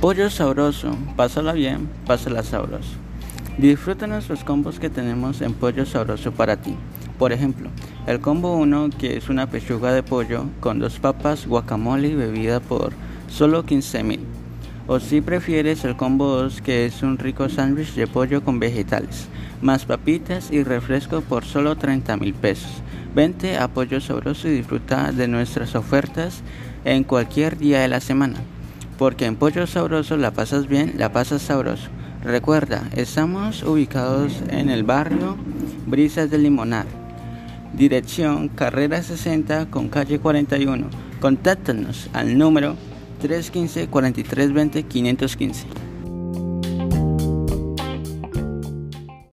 Pollo sabroso, pásala bien, pásala sabroso. Disfruta nuestros combos que tenemos en Pollo Sabroso para ti. Por ejemplo, el combo 1 que es una pechuga de pollo con dos papas, guacamole y bebida por solo 15 mil. O si prefieres el combo 2 que es un rico sándwich de pollo con vegetales, más papitas y refresco por solo 30 mil pesos. Vente a Pollo Sabroso y disfruta de nuestras ofertas en cualquier día de la semana. Porque en Pollo Sabroso la pasas bien, la pasas sabroso. Recuerda, estamos ubicados en el barrio Brisas de Limonar. Dirección Carrera 60 con calle 41. Contáctanos al número 315 4320 515.